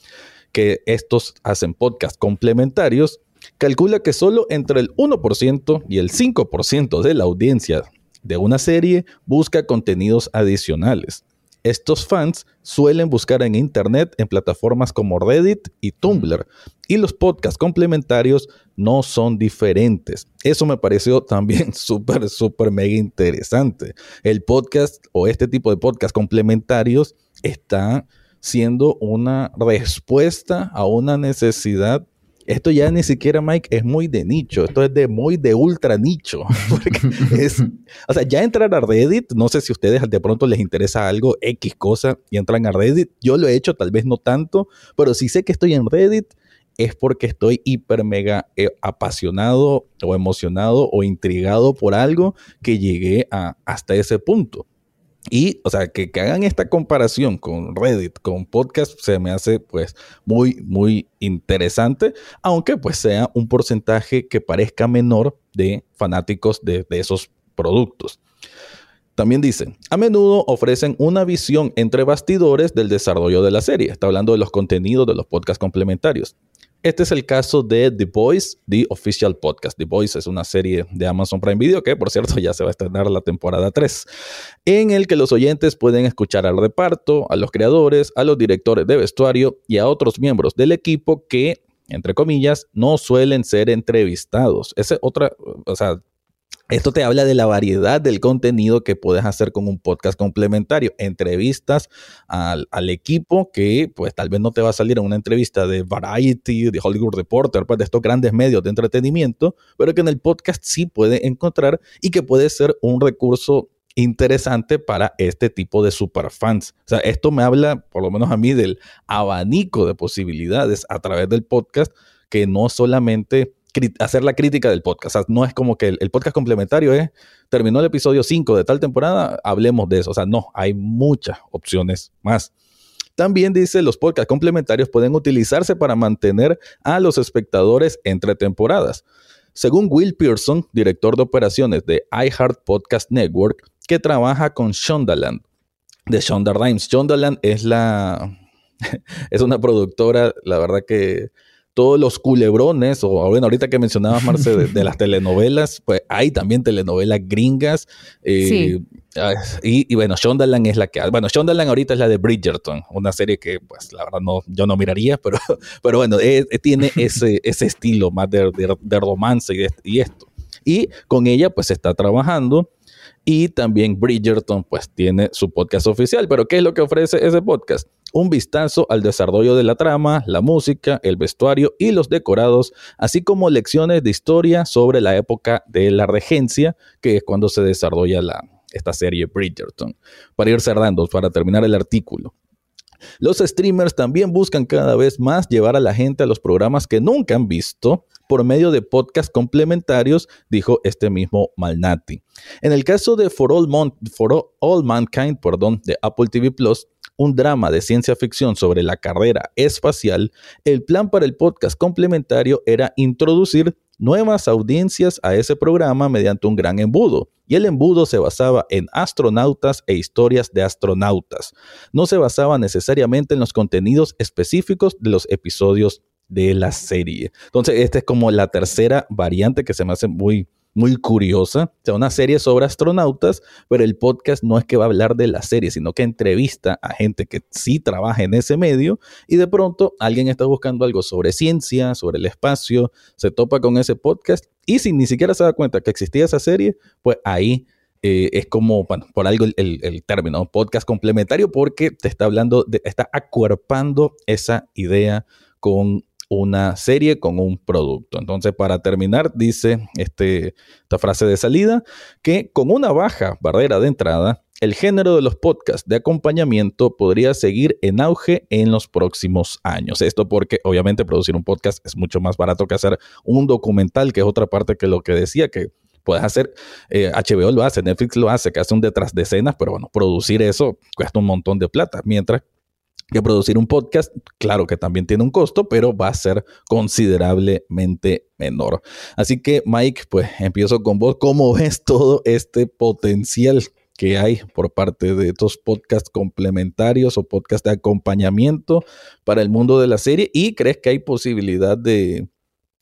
Speaker 1: que estos hacen podcast complementarios calcula que solo entre el 1% y el 5% de la audiencia de una serie busca contenidos adicionales. Estos fans suelen buscar en Internet en plataformas como Reddit y Tumblr, y los podcasts complementarios no son diferentes. Eso me pareció [LAUGHS] también súper, súper mega interesante. El podcast o este tipo de podcast complementarios está siendo una respuesta a una necesidad esto ya ni siquiera, Mike, es muy de nicho. Esto es de muy de ultra nicho. [LAUGHS] es, o sea, ya entrar a Reddit, no sé si ustedes de pronto les interesa algo, X cosa, y entran a Reddit. Yo lo he hecho, tal vez no tanto, pero si sé que estoy en Reddit, es porque estoy hiper mega eh, apasionado o emocionado o intrigado por algo que llegué a, hasta ese punto. Y, o sea, que, hagan esta comparación con Reddit, con podcast, se me hace pues muy, muy interesante, aunque pues sea un porcentaje que parezca menor de fanáticos de, de esos productos. También dicen, a menudo ofrecen una visión entre bastidores del desarrollo de la serie. Está hablando de los contenidos de los podcasts complementarios. Este es el caso de The Voice, The Official Podcast. The Voice es una serie de Amazon Prime Video que, por cierto, [LAUGHS] ya se va a estrenar la temporada 3, en el que los oyentes pueden escuchar al reparto, a los creadores, a los directores de vestuario y a otros miembros del equipo que, entre comillas, no suelen ser entrevistados. Esa es otra, o sea, esto te habla de la variedad del contenido que puedes hacer con un podcast complementario. Entrevistas al, equipo que pues tal vez no te va a salir en una entrevista de Variety, de Hollywood Reporter, pues de estos grandes medios de entretenimiento, pero que en el podcast sí puede encontrar y que puede ser un recurso interesante para este tipo de superfans. O sea, esto me habla, por lo menos a mí, del abanico de posibilidades a través del podcast que no solamente hacer la crítica del podcast. O sea, no es como que el, podcast complementario es, terminó el episodio 5 de tal temporada, hablemos de eso. O sea, no, hay muchas opciones más. También dice, los podcasts complementarios pueden utilizarse para mantener a los espectadores entre temporadas. Según Will Pearson, director de operaciones de iHeart Podcast Network, que trabaja con Shondaland, de Shonda Rhimes. Shondaland es la... [LAUGHS] es una productora, la verdad que todos los culebrones, o bueno, ahorita que mencionabas, Marce, de, las [LAUGHS] telenovelas, pues hay también telenovelas gringas. Eh, ah, y, bueno, Shondaland es la que... Bueno, Shondaland ahorita es la de Bridgerton, una serie que, pues, la verdad, no, yo no miraría, [LAUGHS] pero, pero bueno, tiene ese, ese estilo más de, romance y, y esto. Y con ella, pues, se está trabajando. Y también Bridgerton, pues, tiene su podcast oficial. Pero, ¿qué es lo que ofrece ese podcast? Un vistazo al desarrollo de la trama, la música, el vestuario y los decorados, así como lecciones de historia sobre la época de la regencia, que es cuando se desarrolla la, esta serie Bridgerton. Para ir cerrando, para terminar el artículo. Los streamers también buscan cada vez más llevar a la gente a los programas que nunca han visto, por medio de podcasts complementarios, dijo este mismo Malnati. En el caso de For All, Mankind de Apple TV Plus, un drama de ciencia ficción sobre la carrera espacial, el plan para el podcast complementario era introducir nuevas audiencias a ese programa mediante un gran embudo. Y el embudo se basaba en astronautas e historias de astronautas. No se basaba necesariamente en los contenidos específicos de los episodios de la serie. Entonces, esta es como la tercera variante que se me hace muy, muy curiosa. O sea, una serie sobre astronautas, pero el podcast no es que va a hablar de la serie, sino que entrevista a gente que sí trabaja en ese medio y de pronto alguien está buscando algo sobre ciencia, sobre el espacio, se topa con ese podcast y sin ni siquiera se da cuenta que existía esa serie, pues ahí eh, es como, por algo el, el, término, podcast complementario, porque te está hablando, de, está acuerpando esa idea con una serie con un producto. Entonces, para terminar, dice este, esta frase de salida, que con una baja barrera de entrada, el género de los podcasts de acompañamiento podría seguir en auge en los próximos años. Esto porque obviamente producir un podcast es mucho más barato que hacer un documental, que es otra parte que lo que decía, que puedes hacer, HBO eh, lo hace, Netflix lo hace, que hace un detrás de escenas, pero bueno, producir eso cuesta un montón de plata, mientras que producir un podcast, claro que también tiene un costo, pero va a ser considerablemente menor. Así que Mike, pues empiezo con vos. ¿Cómo ves todo este potencial que hay por parte de estos podcasts complementarios o podcasts de acompañamiento para el mundo de la serie? ¿Y crees que hay posibilidad de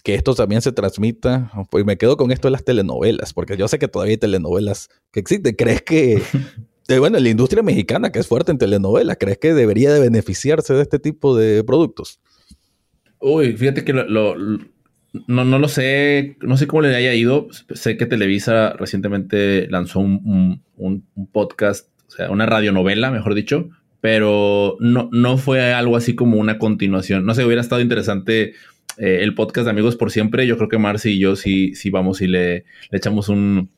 Speaker 1: que esto también se transmita? Pues me quedo con esto de las telenovelas, porque yo sé que todavía hay telenovelas que existen. ¿Crees que [LAUGHS] bueno, la industria mexicana, que es fuerte en telenovelas, ¿crees que debería de beneficiarse de este tipo de productos?
Speaker 2: Uy, fíjate que lo, no, no lo sé, no sé cómo le haya ido. Sé que Televisa recientemente lanzó un, podcast, o sea, una radionovela, mejor dicho, pero no, no fue algo así como una continuación. No sé, hubiera estado interesante eh, el podcast de Amigos por Siempre. Yo creo que Marcy y yo sí, sí vamos y le echamos un...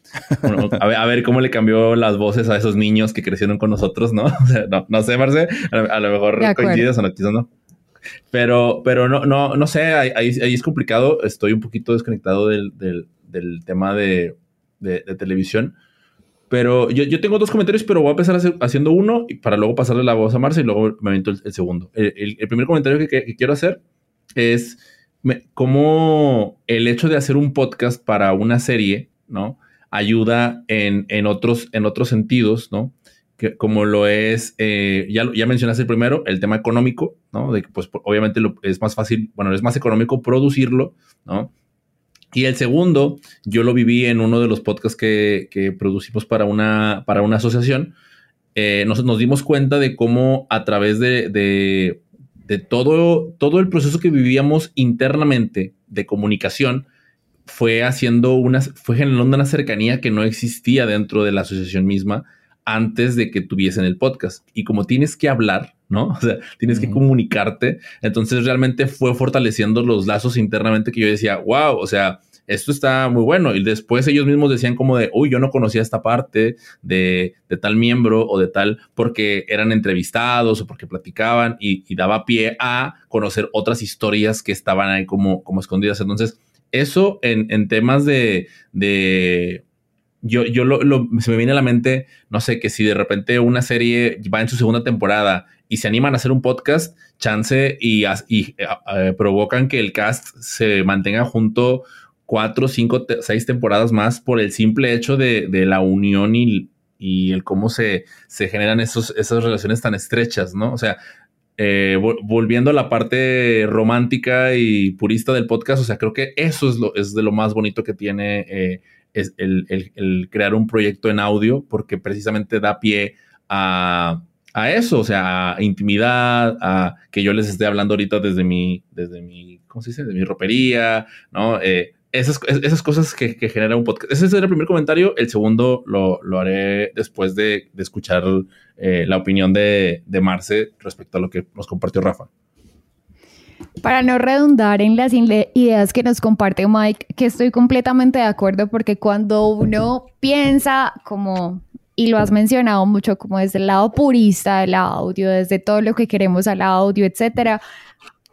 Speaker 2: a, ver, cómo le cambió las voces a esos niños que crecieron con nosotros, ¿no? [LAUGHS] no, no, sé, Marce, a, lo mejor coincides o no, quizás no. Pero, pero no, no, no sé, ahí, ahí, es complicado. Estoy un poquito desconectado del, del, del tema de, de, televisión. Pero yo, yo, tengo dos comentarios, pero voy a empezar haciendo uno para luego pasarle la voz a Marce y luego me avento el, segundo. El, el, primer comentario que, que, quiero hacer es cómo el hecho de hacer un podcast para una serie, ¿no? Ayuda en, en otros, en otros sentidos, ¿no? Que, como lo es, eh, ya, ya mencionaste el primero, el tema económico, ¿no? De que pues obviamente es más fácil, bueno, es más económico producirlo, ¿no? Y el segundo, yo lo viví en uno de los podcasts que, que producimos para una, para una asociación. Eh, nos, nos, dimos cuenta de cómo a través de, de de todo, todo el proceso que vivíamos internamente de comunicación fue haciendo una, fue generando una cercanía que no existía dentro de la asociación misma antes de que tuviesen el podcast. Y como tienes que hablar, ¿no? [LAUGHS] O sea, tienes que comunicarte. Entonces realmente fue fortaleciendo los lazos internamente que yo decía, wow, o sea, esto está muy bueno. Y después ellos mismos decían como de, uy, yo no conocía esta parte de, tal miembro o de tal, porque eran entrevistados o porque platicaban y, daba pie a conocer otras historias que estaban ahí como, como escondidas. Entonces, eso en, temas de, de yo, yo lo, se me viene a la mente, no sé, que si de repente una serie va en su segunda temporada y se animan a hacer un podcast, chance y, y eh, eh, provocan que el cast se mantenga junto cuatro, cinco, seis temporadas más por el simple hecho de, la unión y, el cómo se, se generan esos, esas relaciones tan estrechas, ¿no? O sea, eh, volviendo a la parte romántica y purista del podcast, o sea, creo que eso es, lo, de lo más bonito que tiene eh, es el, crear un proyecto en audio, porque precisamente da pie a, a eso, o sea, a intimidad, a que yo les esté hablando ahorita desde mi, desde mi, ¿cómo se dice? De mi ropería, ¿no? Eh, esas, esas cosas que, que, genera un podcast. Ese es el primer comentario. El segundo lo, lo haré después de, de escuchar eh, la opinión de, de, Marce respecto a lo que nos compartió Rafa.
Speaker 3: Para no redundar en las ideas que nos comparte Mike, que estoy completamente de acuerdo porque cuando uno piensa como, y lo has mencionado mucho, como desde el lado purista del audio, desde todo lo que queremos al audio, etcétera,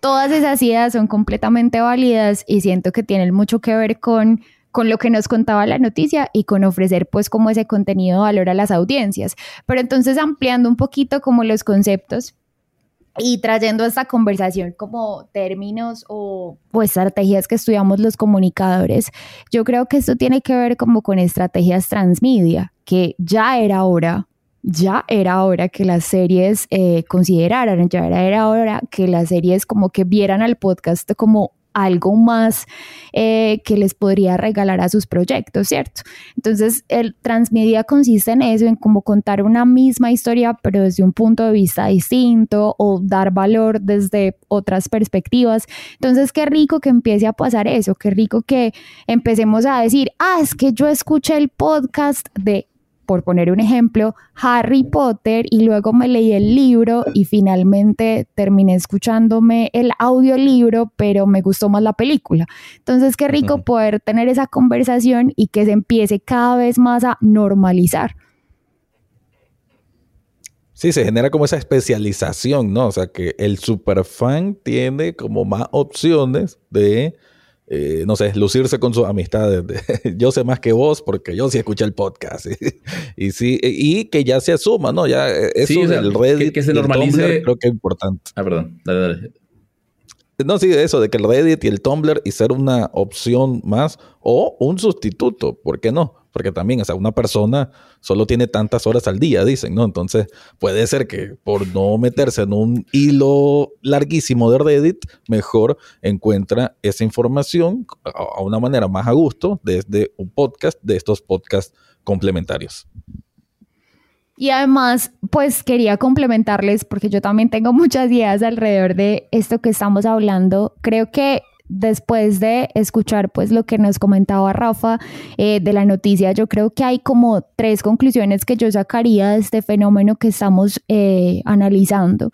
Speaker 3: todas esas ideas son completamente válidas y siento que tienen mucho que ver con con lo que nos contaba la noticia y con ofrecer pues como ese contenido de valor a las audiencias. Pero entonces ampliando un poquito como los conceptos, y trayendo esta conversación como términos o, o, estrategias que estudiamos los comunicadores, yo creo que esto tiene que ver como con estrategias transmedia, que ya era hora, ya era hora que las series eh, consideraran, ya era, era hora que las series como que vieran al podcast como algo más eh, que les podría regalar a sus proyectos, ¿cierto? Entonces, el transmedia consiste en eso, en como contar una misma historia, pero desde un punto de vista distinto o dar valor desde otras perspectivas. Entonces, qué rico que empiece a pasar eso, qué rico que empecemos a decir, ah, es que yo escuché el podcast de por poner un ejemplo, Harry Potter y luego me leí el libro y finalmente terminé escuchándome el audiolibro, pero me gustó más la película. Entonces, qué rico poder tener esa conversación y que se empiece cada vez más a normalizar.
Speaker 1: Sí, se genera como esa especialización, ¿no? O sea, que el superfan tiene como más opciones de eh, no sé, lucirse con sus amistades. [LAUGHS] yo sé más que vos porque yo sí escuché el podcast. [LAUGHS] y, sí, y que ya se asuma, ¿no? Ya eh, eso del Reddit.
Speaker 2: Que, se normalice.
Speaker 1: creo que es importante.
Speaker 2: Ah, perdón. Dale, dale.
Speaker 1: No, sí, eso de que el Reddit y el Tumblr y ser una opción más o un sustituto, ¿por qué no? Porque también, o sea, una persona solo tiene tantas horas al día, dicen, ¿no? Entonces, puede ser que por no meterse en un hilo larguísimo de Reddit, mejor encuentra esa información a una manera más a gusto desde un podcast, de estos podcasts complementarios.
Speaker 3: Y además, pues quería complementarles, porque yo también tengo [LAUGHS] muchas ideas alrededor de esto que estamos hablando. Creo que después de escuchar pues lo que nos comentaba Rafa eh, de la noticia, yo creo que hay como tres conclusiones que yo sacaría de este fenómeno que estamos eh, analizando.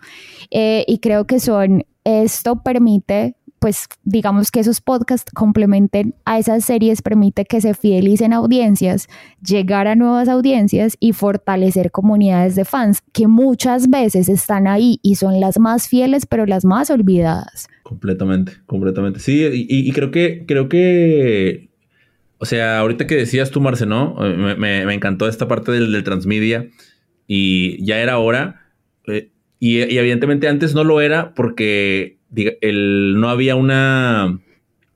Speaker 3: Eh, y creo que son, esto permite pues digamos que esos podcasts complementen a esas series, permite que se fidelicen audiencias, llegar a nuevas audiencias y fortalecer comunidades de fans que muchas veces están ahí y son las más fieles, pero las más olvidadas.
Speaker 2: Completamente, completamente. Sí, y, creo que, creo que, o sea, ahorita que decías tú, Marce, ¿no? Me, encantó esta parte del, transmedia y ya era hora. Eh, y, y evidentemente antes no lo era porque el, no había una,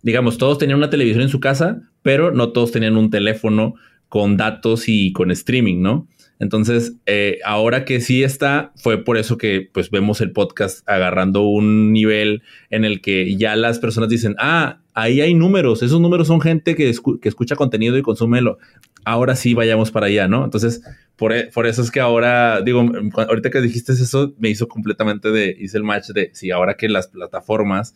Speaker 2: digamos, todos tenían una televisión en su casa, pero no todos tenían un teléfono con datos y con streaming, ¿no? Entonces, eh, ahora que sí está, fue por eso que pues vemos el podcast agarrando un nivel en el que ya las personas dicen, ah, ahí hay números, esos números son gente que, que escucha contenido y consúmelo. Ahora sí vayamos para allá, ¿no? Entonces, por, e, por, eso es que ahora, digo, ahorita que dijiste eso, me hizo completamente de, hice el match de, sí, ahora que las plataformas,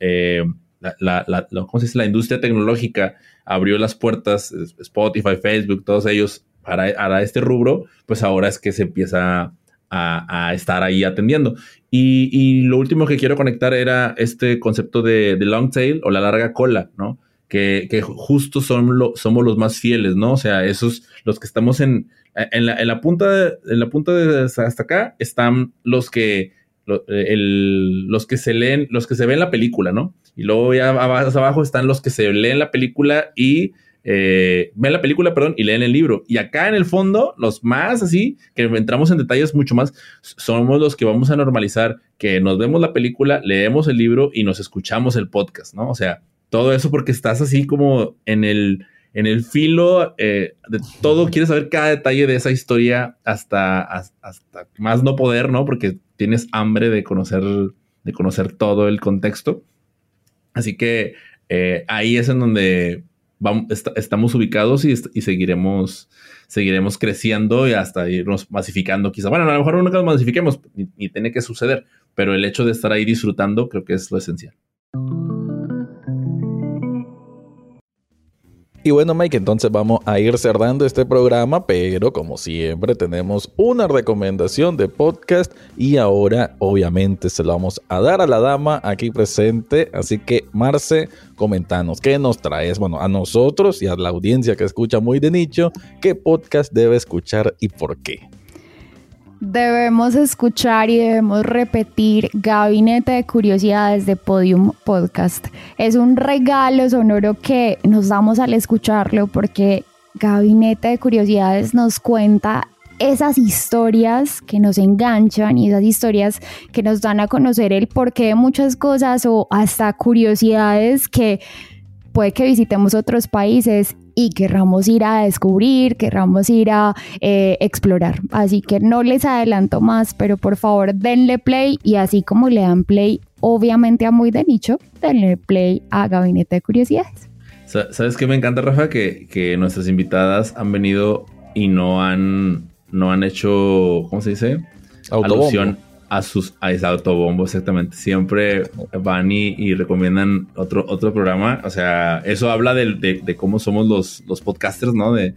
Speaker 2: eh, la, la, ¿cómo se dice? La industria tecnológica abrió las puertas, Spotify, Facebook, todos ellos, para, este rubro, pues ahora es que se empieza a, estar ahí atendiendo. Y, lo último que quiero conectar era este concepto de, de long tail o la larga cola, ¿no? Que, que justo son somos los más fieles, ¿no? O sea, esos, los que estamos en, en, la, en la punta, de, en la punta de hasta acá, están los que, los que se leen, los que se ven la película, ¿no? Y luego ya abajo están los que se leen la película y eh, ven la película, perdón, y leen el libro. Y acá en el fondo, los más así, que entramos en detalles mucho más, somos los que vamos a normalizar que nos vemos la película, leemos el libro y nos escuchamos el podcast, ¿no? O sea, todo eso porque estás así como en el, en el filo eh, de todo, quieres saber cada detalle de esa historia hasta, hasta más no poder, ¿no? Porque tienes hambre de conocer, de conocer todo el contexto. Así que eh, ahí es en donde estamos ubicados y, seguiremos, seguiremos creciendo y hasta irnos masificando quizá. Bueno, a lo mejor nunca nos masifiquemos, ni tiene que suceder, pero el hecho de estar ahí disfrutando creo que es lo esencial.
Speaker 1: Y bueno, Mike, entonces vamos a ir cerrando este programa, pero como siempre tenemos una recomendación de podcast y ahora obviamente se lo vamos a dar a la dama aquí presente. Así que, Marce, comentanos, ¿qué nos traes? Bueno, a nosotros y a la audiencia que escucha muy de nicho, ¿qué podcast debe escuchar y por qué?
Speaker 3: Debemos escuchar y debemos repetir Gabinete de Curiosidades de Podium Podcast. Es un regalo sonoro que nos damos al escucharlo porque Gabinete de Curiosidades nos cuenta esas historias que nos enganchan y esas historias que nos dan a conocer el porqué de muchas cosas o hasta curiosidades que puede que visitemos otros países y querramos ir a descubrir, querramos ir a eh, explorar. Así que no les adelanto más, pero por favor denle play y así como le dan play obviamente a Muy de Nicho, denle play a Gabinete de Curiosidades.
Speaker 2: ¿Sabes qué me encanta, Rafa? Que, que nuestras invitadas han venido y no han, no han hecho, ¿cómo se dice? Alusión a sus a ese autobombo, exactamente. Siempre van y, recomiendan otro, otro programa. O sea, eso habla de, cómo somos los, los podcasters, ¿no? De,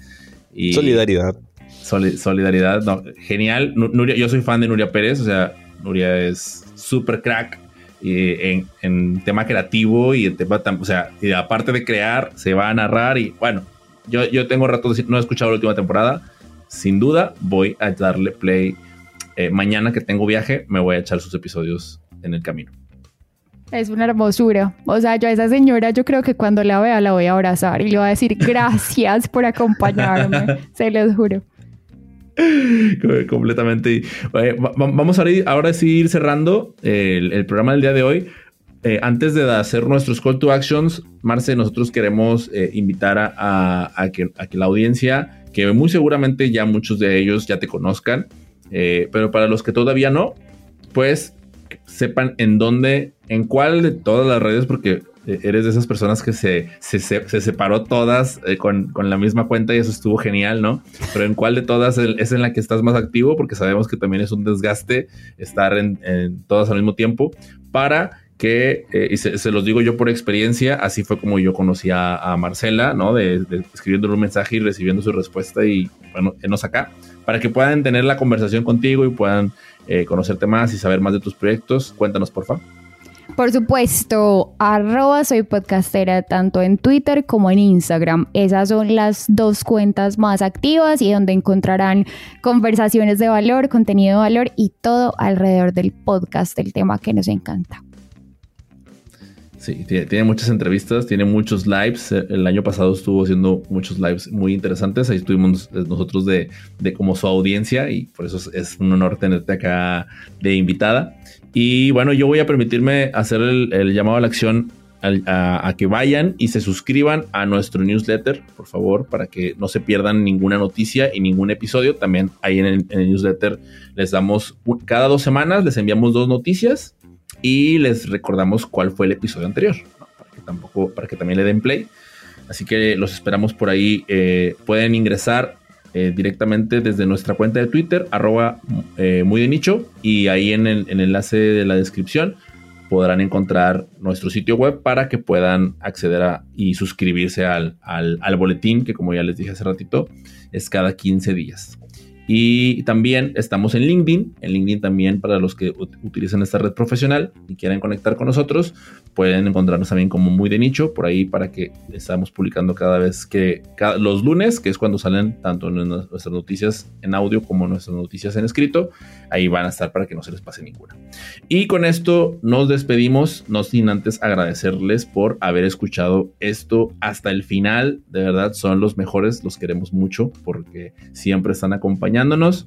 Speaker 1: solidaridad.
Speaker 2: solidaridad, no, genial. Nuria, yo soy fan de Nuria Pérez, o sea, Nuria es súper crack en, en, tema creativo y en tema, o sea, y aparte de crear, se va a narrar y bueno, yo, yo tengo rato, no he escuchado la última temporada. Sin duda, voy a darle play eh, mañana que tengo viaje, me voy a echar sus episodios en el camino.
Speaker 3: Es una hermosura. O sea, yo a esa señora, yo creo que cuando la vea la voy a abrazar y le voy a decir gracias por acompañarme. [LAUGHS] se los juro.
Speaker 2: Completamente. vamos a ir, ahora sí ir cerrando el, programa del día de hoy. Eh, antes de hacer nuestros call to actions, Marce, nosotros queremos eh, invitar a, que, a que la audiencia, que muy seguramente ya muchos de ellos ya te conozcan, eh, pero para los que todavía no, pues sepan en dónde, en cuál de todas las redes, porque eh, eres de esas personas que se, se, se separó todas eh, con, con, la misma cuenta y eso estuvo genial, ¿no? Pero en cuál de todas es en la que estás más activo, porque sabemos que también es un desgaste estar en, en todas al mismo tiempo, para que, y se, los digo yo por experiencia, así fue como yo conocí a, Marcela, ¿no? De, de, escribiendo un mensaje y recibiendo su respuesta y, bueno, enos acá para que puedan tener la conversación contigo y puedan eh, conocerte más y saber más de tus proyectos. Cuéntanos, por favor.
Speaker 3: Por supuesto, arroba soy podcastera tanto en Twitter como en Instagram. Esas son las dos cuentas más activas y donde encontrarán conversaciones de valor, contenido de valor y todo alrededor del podcast, el tema que nos encanta.
Speaker 2: Sí, tiene, muchas entrevistas, tiene muchos lives. El año pasado estuvo haciendo muchos lives muy interesantes. Ahí estuvimos nosotros de, como su audiencia y por eso es, un honor tenerte acá de invitada. Y bueno, yo voy a permitirme hacer el, llamado a la acción a, que vayan y se suscriban a nuestro newsletter, por favor, para que no se pierdan ninguna noticia y ningún episodio. También ahí en el, en el newsletter les damos cada dos semanas, les enviamos dos noticias y les recordamos cuál fue el episodio anterior, para que tampoco, para que también le den play. Así que los esperamos por ahí. Eh, pueden ingresar eh, directamente desde nuestra cuenta de Twitter, arroba eh, muy de nicho, y ahí en el, enlace de la descripción podrán encontrar nuestro sitio web para que puedan acceder a, y suscribirse al, al, al boletín, que como ya les dije hace ratito, es cada 15 días. Y también estamos en LinkedIn. En LinkedIn también para los que utilizan esta red profesional y quieran conectar con nosotros, pueden encontrarnos también como muy de nicho por ahí para que estamos publicando cada vez que los lunes, que es cuando salen tanto nuestras noticias en audio como nuestras noticias en escrito. Ahí van a estar para que no se les pase ninguna. Y con esto nos despedimos, no sin antes agradecerles por haber escuchado esto hasta el final. De verdad, son los mejores, los queremos mucho porque siempre están acompañando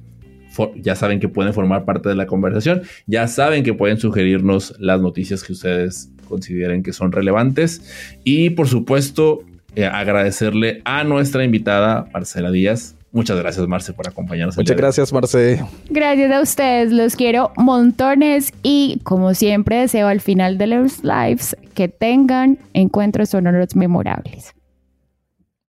Speaker 2: ya saben que pueden formar parte de la conversación, ya saben que pueden sugerirnos las noticias que ustedes consideren que son relevantes y por supuesto eh, agradecerle a nuestra invitada Marcela Díaz. Muchas gracias Marce por acompañarnos.
Speaker 1: Muchas gracias Marce.
Speaker 3: Gracias a ustedes, los quiero montones y como siempre deseo al final de los lives que tengan encuentros sonoros memorables.